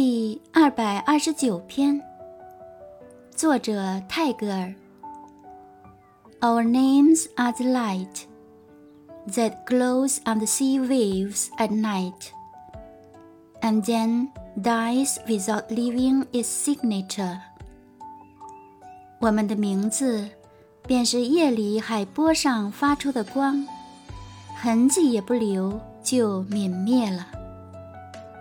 第二百二十九篇作者泰戈尔 our names are the light that glows on the sea waves at night and then dies without leaving its signature 我们的名字便是夜里海波上发出的光痕迹也不留就泯灭了